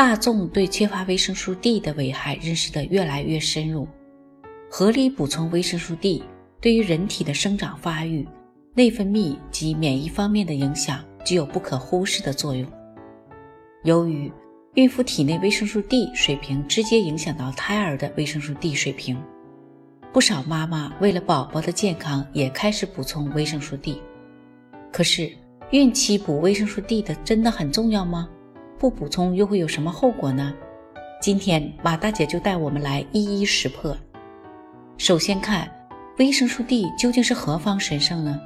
大众对缺乏维生素 D 的危害认识得越来越深入。合理补充维生素 D，对于人体的生长发育、内分泌及免疫方面的影响具有不可忽视的作用。由于孕妇体内维生素 D 水平直接影响到胎儿的维生素 D 水平，不少妈妈为了宝宝的健康也开始补充维生素 D。可是，孕期补维生素 D 的真的很重要吗？不补充又会有什么后果呢？今天马大姐就带我们来一一识破。首先看维生素 D 究竟是何方神圣呢？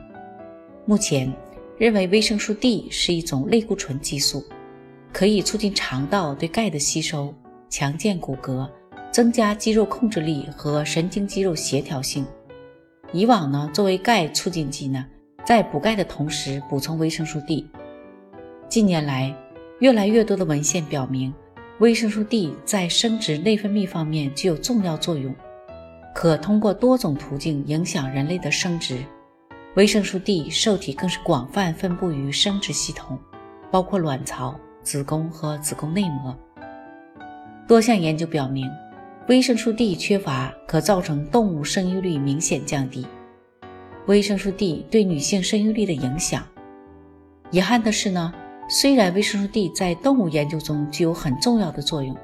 目前认为维生素 D 是一种类固醇激素，可以促进肠道对钙的吸收，强健骨骼，增加肌肉控制力和神经肌肉协调性。以往呢，作为钙促进剂呢，在补钙的同时补充维生素 D。近年来，越来越多的文献表明，维生素 D 在生殖内分泌方面具有重要作用，可通过多种途径影响人类的生殖。维生素 D 受体更是广泛分布于生殖系统，包括卵巢、子宫和子宫内膜。多项研究表明，维生素 D 缺乏可造成动物生育率明显降低。维生素 D 对女性生育力的影响，遗憾的是呢。虽然维生素 D 在动物研究中具有很重要的作用，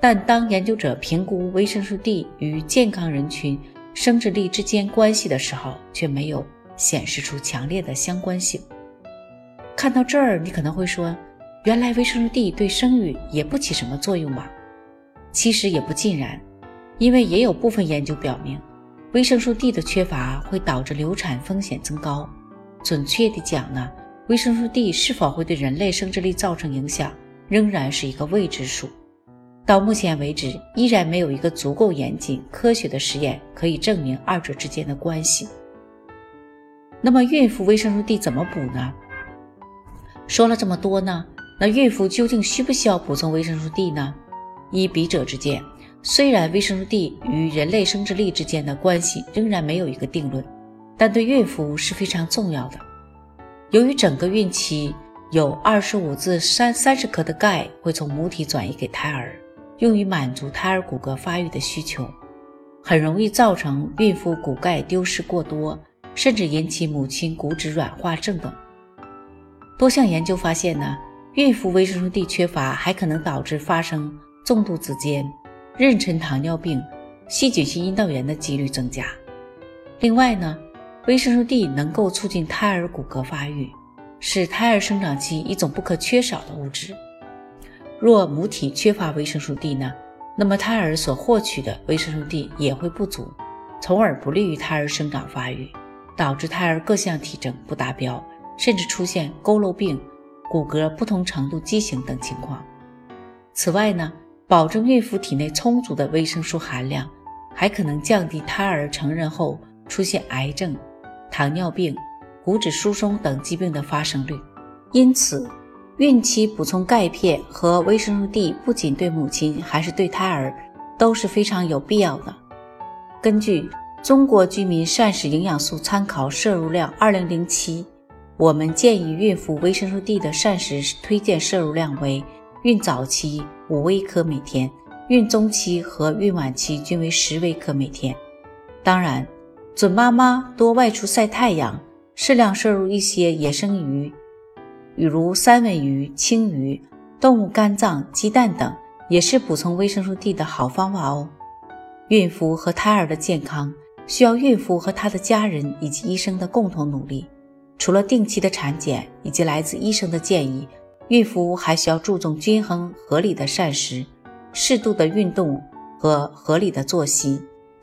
但当研究者评估维生素 D 与健康人群生殖力之间关系的时候，却没有显示出强烈的相关性。看到这儿，你可能会说，原来维生素 D 对生育也不起什么作用吧？其实也不尽然，因为也有部分研究表明，维生素 D 的缺乏会导致流产风险增高。准确地讲呢？维生素 D 是否会对人类生殖力造成影响，仍然是一个未知数。到目前为止，依然没有一个足够严谨、科学的实验可以证明二者之间的关系。那么，孕妇维生素 D 怎么补呢？说了这么多呢，那孕妇究竟需不需要补充维生素 D 呢？依笔者之见，虽然维生素 D 与人类生殖力之间的关系仍然没有一个定论，但对孕妇是非常重要的。由于整个孕期有二十五至三三十克的钙会从母体转移给胎儿，用于满足胎儿骨骼发育的需求，很容易造成孕妇骨钙丢失过多，甚至引起母亲骨质软化症等。多项研究发现呢，孕妇维生素 D 缺乏还可能导致发生重度子痫、妊娠糖尿病、细菌性阴道炎的几率增加。另外呢。维生素 D 能够促进胎儿骨骼发育，是胎儿生长期一种不可缺少的物质。若母体缺乏维生素 D 呢，那么胎儿所获取的维生素 D 也会不足，从而不利于胎儿生长发育，导致胎儿各项体征不达标，甚至出现佝偻病、骨骼不同程度畸形等情况。此外呢，保证孕妇体内充足的维生素含量，还可能降低胎儿成人后出现癌症。糖尿病、骨质疏松等疾病的发生率，因此，孕期补充钙片和维生素 D 不仅对母亲，还是对胎儿都是非常有必要的。根据《中国居民膳食营养素参考摄入量（二零零七）》，我们建议孕妇维生素 D 的膳食推荐摄入量为：孕早期五微克每天，孕中期和孕晚期均为十微克每天。当然。准妈妈多外出晒太阳，适量摄入一些野生鱼，比如三文鱼、青鱼、动物肝脏、鸡蛋等，也是补充维生素 D 的好方法哦。孕妇和胎儿的健康需要孕妇和她的家人以及医生的共同努力。除了定期的产检以及来自医生的建议，孕妇还需要注重均衡合理的膳食、适度的运动和合理的作息。